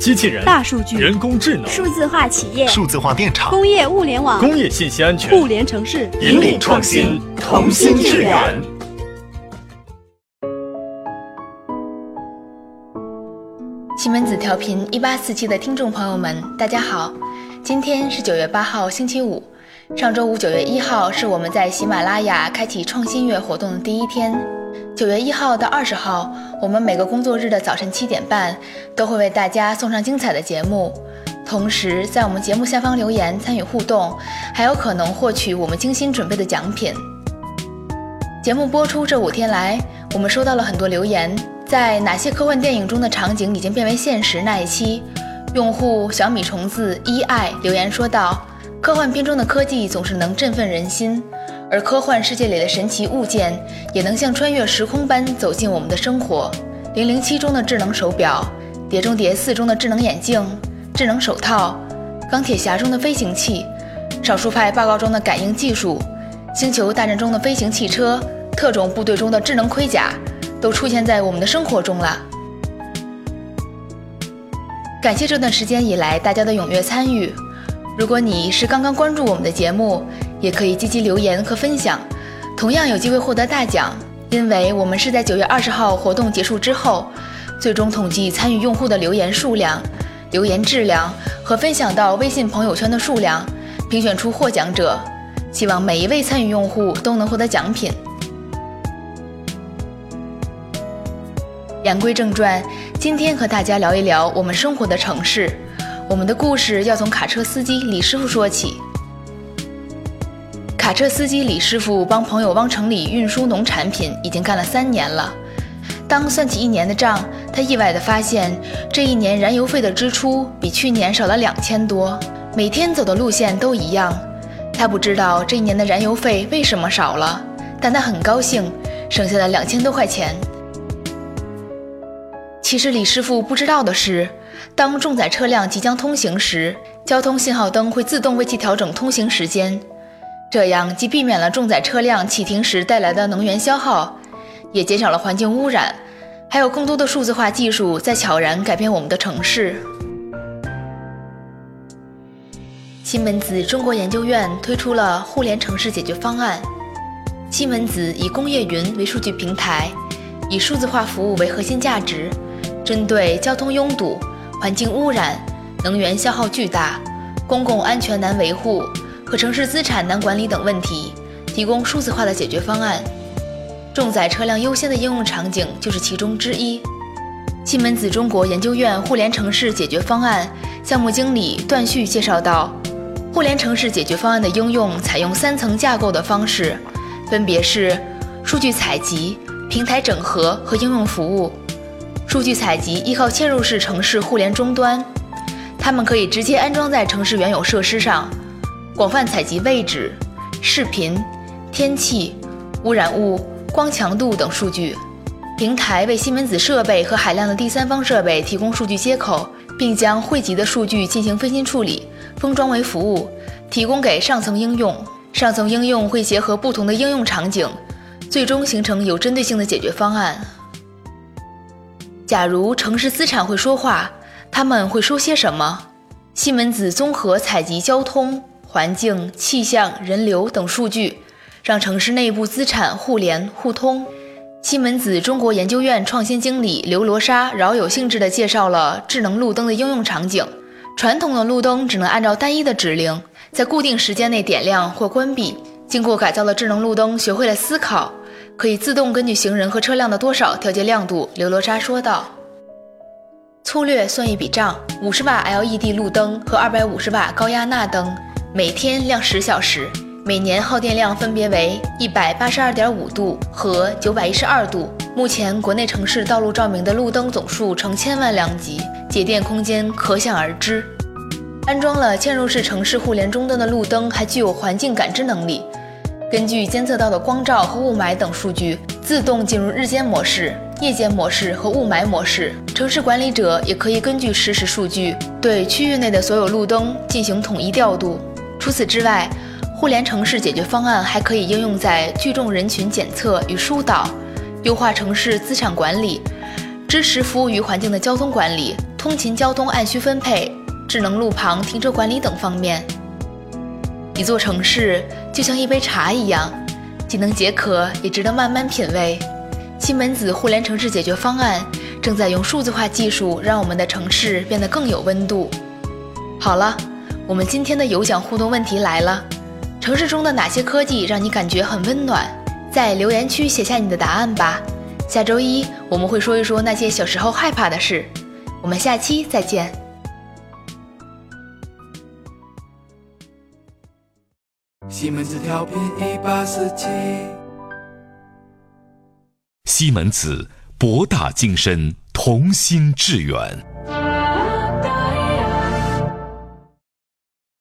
机器人、大数据、人工智能、数字化企业、数字化电厂、工业物联网、工业信息安全、互联城市，引领创新，同心致远。西门子调频一八四七的听众朋友们，大家好，今天是九月八号，星期五。上周五九月一号是我们在喜马拉雅开启创新月活动的第一天。九月一号到二十号，我们每个工作日的早晨七点半都会为大家送上精彩的节目。同时，在我们节目下方留言参与互动，还有可能获取我们精心准备的奖品。节目播出这五天来，我们收到了很多留言，在哪些科幻电影中的场景已经变为现实那一期，用户小米虫子一爱留言说道：“科幻片中的科技总是能振奋人心。”而科幻世界里的神奇物件也能像穿越时空般走进我们的生活。零零七中的智能手表，碟中谍四中的智能眼镜、智能手套，钢铁侠中的飞行器，少数派报告中的感应技术，星球大战中的飞行汽车，特种部队中的智能盔甲，都出现在我们的生活中了。感谢这段时间以来大家的踊跃参与。如果你是刚刚关注我们的节目，也可以积极留言和分享，同样有机会获得大奖。因为我们是在九月二十号活动结束之后，最终统计参与用户的留言数量、留言质量和分享到微信朋友圈的数量，评选出获奖者。希望每一位参与用户都能获得奖品。言归正传，今天和大家聊一聊我们生活的城市。我们的故事要从卡车司机李师傅说起。卡车司机李师傅帮朋友往城里运输农产品，已经干了三年了。当算起一年的账，他意外地发现，这一年燃油费的支出比去年少了两千多。每天走的路线都一样，他不知道这一年的燃油费为什么少了，但他很高兴，省下了两千多块钱。其实李师傅不知道的是，当重载车辆即将通行时，交通信号灯会自动为其调整通行时间。这样既避免了重载车辆启停时带来的能源消耗，也减少了环境污染，还有更多的数字化技术在悄然改变我们的城市。西门子中国研究院推出了互联城市解决方案。西门子以工业云为数据平台，以数字化服务为核心价值，针对交通拥堵、环境污染、能源消耗巨大、公共安全难维护。和城市资产难管理等问题，提供数字化的解决方案。重载车辆优先的应用场景就是其中之一。西门子中国研究院互联城市解决方案项目经理段旭介绍道：“互联城市解决方案的应用采用三层架构的方式，分别是数据采集、平台整合和应用服务。数据采集依靠嵌入式城市互联终端，它们可以直接安装在城市原有设施上。”广泛采集位置、视频、天气、污染物、光强度等数据。平台为西门子设备和海量的第三方设备提供数据接口，并将汇集的数据进行分析处理，封装为服务，提供给上层应用。上层应用会结合不同的应用场景，最终形成有针对性的解决方案。假如城市资产会说话，他们会说些什么？西门子综合采集交通。环境、气象、人流等数据，让城市内部资产互联互通。西门子中国研究院创新经理刘罗莎饶有兴致地介绍了智能路灯的应用场景。传统的路灯只能按照单一的指令，在固定时间内点亮或关闭。经过改造的智能路灯学会了思考，可以自动根据行人和车辆的多少调节亮度。刘罗莎说道：“粗略算一笔账，五十瓦 LED 路灯和二百五十瓦高压钠灯。”每天亮十小时，每年耗电量分别为一百八十二点五度和九百一十二度。目前，国内城市道路照明的路灯总数成千万辆级，节电空间可想而知。安装了嵌入式城市互联终端的路灯还具有环境感知能力，根据监测到的光照和雾霾等数据，自动进入日间模式、夜间模式和雾霾模式。城市管理者也可以根据实时数据，对区域内的所有路灯进行统一调度。除此之外，互联城市解决方案还可以应用在聚众人群检测与疏导、优化城市资产管理、支持服务于环境的交通管理、通勤交通按需分配、智能路旁停车管理等方面。一座城市就像一杯茶一样，既能解渴，也值得慢慢品味。西门子互联城市解决方案正在用数字化技术，让我们的城市变得更有温度。好了，我们今天的有奖互动问题来了：城市中的哪些科技让你感觉很温暖？在留言区写下你的答案吧。下周一我们会说一说那些小时候害怕的事。我们下期再见。西门子调频一八四七。西门子博大精深，同心致远。